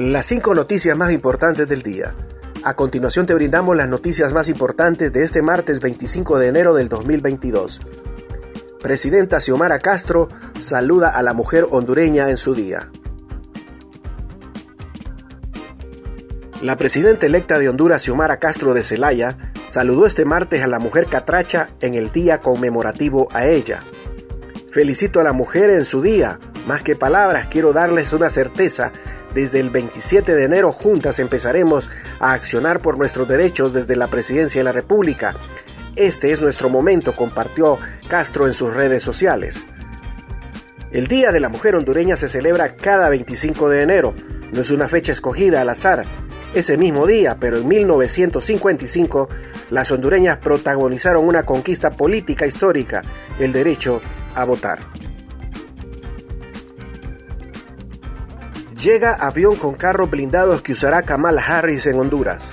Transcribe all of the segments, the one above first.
Las cinco noticias más importantes del día. A continuación te brindamos las noticias más importantes de este martes 25 de enero del 2022. Presidenta Xiomara Castro saluda a la mujer hondureña en su día. La presidenta electa de Honduras, Xiomara Castro de Celaya, saludó este martes a la mujer catracha en el día conmemorativo a ella. Felicito a la mujer en su día. Más que palabras, quiero darles una certeza. Desde el 27 de enero juntas empezaremos a accionar por nuestros derechos desde la presidencia de la República. Este es nuestro momento, compartió Castro en sus redes sociales. El Día de la Mujer hondureña se celebra cada 25 de enero. No es una fecha escogida al azar ese mismo día, pero en 1955, las hondureñas protagonizaron una conquista política histórica, el derecho a votar. Llega avión con carros blindados que usará Kamala Harris en Honduras.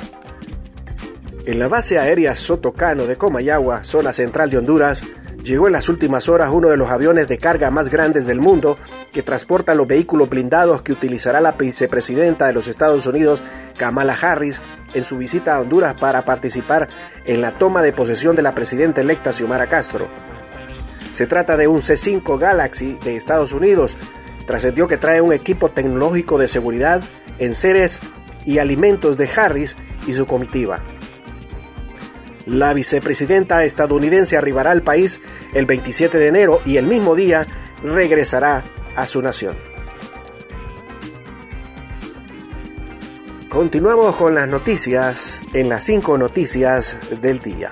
En la base aérea Sotocano de Comayagua, zona central de Honduras, llegó en las últimas horas uno de los aviones de carga más grandes del mundo que transporta los vehículos blindados que utilizará la vicepresidenta de los Estados Unidos, Kamala Harris, en su visita a Honduras para participar en la toma de posesión de la presidenta electa Xiomara Castro. Se trata de un C-5 Galaxy de Estados Unidos. Trascendió que trae un equipo tecnológico de seguridad, en seres y alimentos de Harris y su comitiva. La vicepresidenta estadounidense arribará al país el 27 de enero y el mismo día regresará a su nación. Continuamos con las noticias en las cinco noticias del día.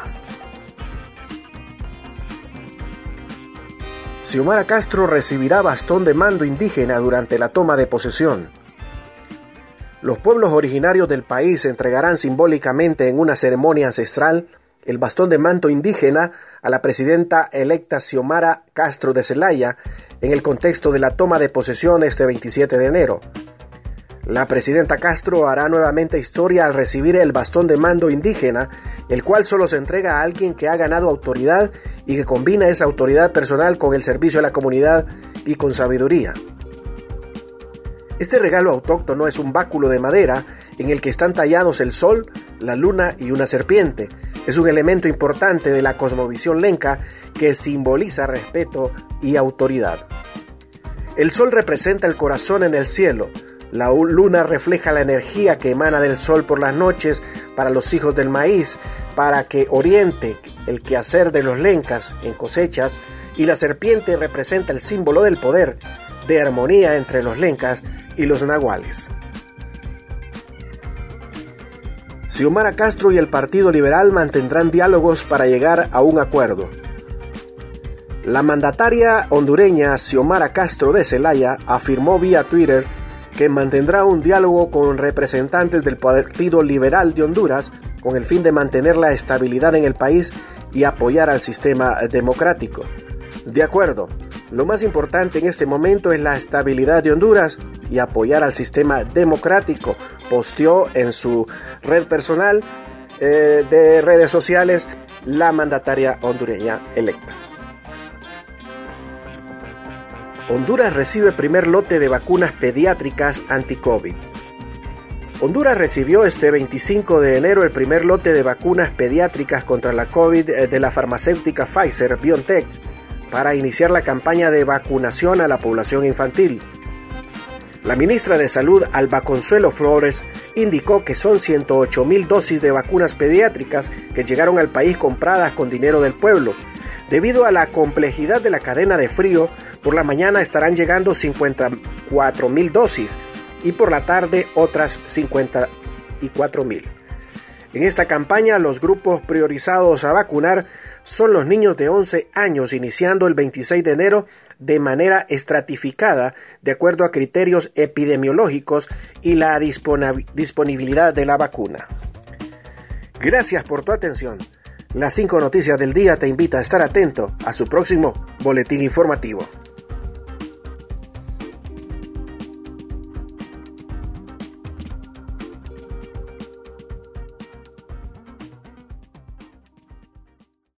Xiomara Castro recibirá bastón de mando indígena durante la toma de posesión. Los pueblos originarios del país entregarán simbólicamente en una ceremonia ancestral el bastón de manto indígena a la presidenta electa Xiomara Castro de Celaya en el contexto de la toma de posesión este 27 de enero. La presidenta Castro hará nuevamente historia al recibir el bastón de mando indígena, el cual solo se entrega a alguien que ha ganado autoridad y que combina esa autoridad personal con el servicio a la comunidad y con sabiduría. Este regalo autóctono es un báculo de madera en el que están tallados el sol, la luna y una serpiente, es un elemento importante de la cosmovisión lenca que simboliza respeto y autoridad. El sol representa el corazón en el cielo, la luna refleja la energía que emana del sol por las noches para los hijos del maíz, para que oriente el quehacer de los lencas en cosechas, y la serpiente representa el símbolo del poder, de armonía entre los lencas y los nahuales. Xiomara Castro y el Partido Liberal mantendrán diálogos para llegar a un acuerdo. La mandataria hondureña Xiomara Castro de Celaya afirmó vía Twitter que mantendrá un diálogo con representantes del Partido Liberal de Honduras con el fin de mantener la estabilidad en el país y apoyar al sistema democrático. De acuerdo, lo más importante en este momento es la estabilidad de Honduras y apoyar al sistema democrático, posteó en su red personal eh, de redes sociales la mandataria hondureña electa. Honduras recibe primer lote de vacunas pediátricas anti-COVID. Honduras recibió este 25 de enero el primer lote de vacunas pediátricas contra la COVID eh, de la farmacéutica Pfizer BioNTech para iniciar la campaña de vacunación a la población infantil. La ministra de Salud, Alba Consuelo Flores, indicó que son 108 mil dosis de vacunas pediátricas que llegaron al país compradas con dinero del pueblo. Debido a la complejidad de la cadena de frío, por la mañana estarán llegando 54 mil dosis y por la tarde otras 54 mil. En esta campaña los grupos priorizados a vacunar son los niños de 11 años, iniciando el 26 de enero de manera estratificada de acuerdo a criterios epidemiológicos y la disponibilidad de la vacuna. Gracias por tu atención. Las cinco noticias del día te invita a estar atento a su próximo boletín informativo.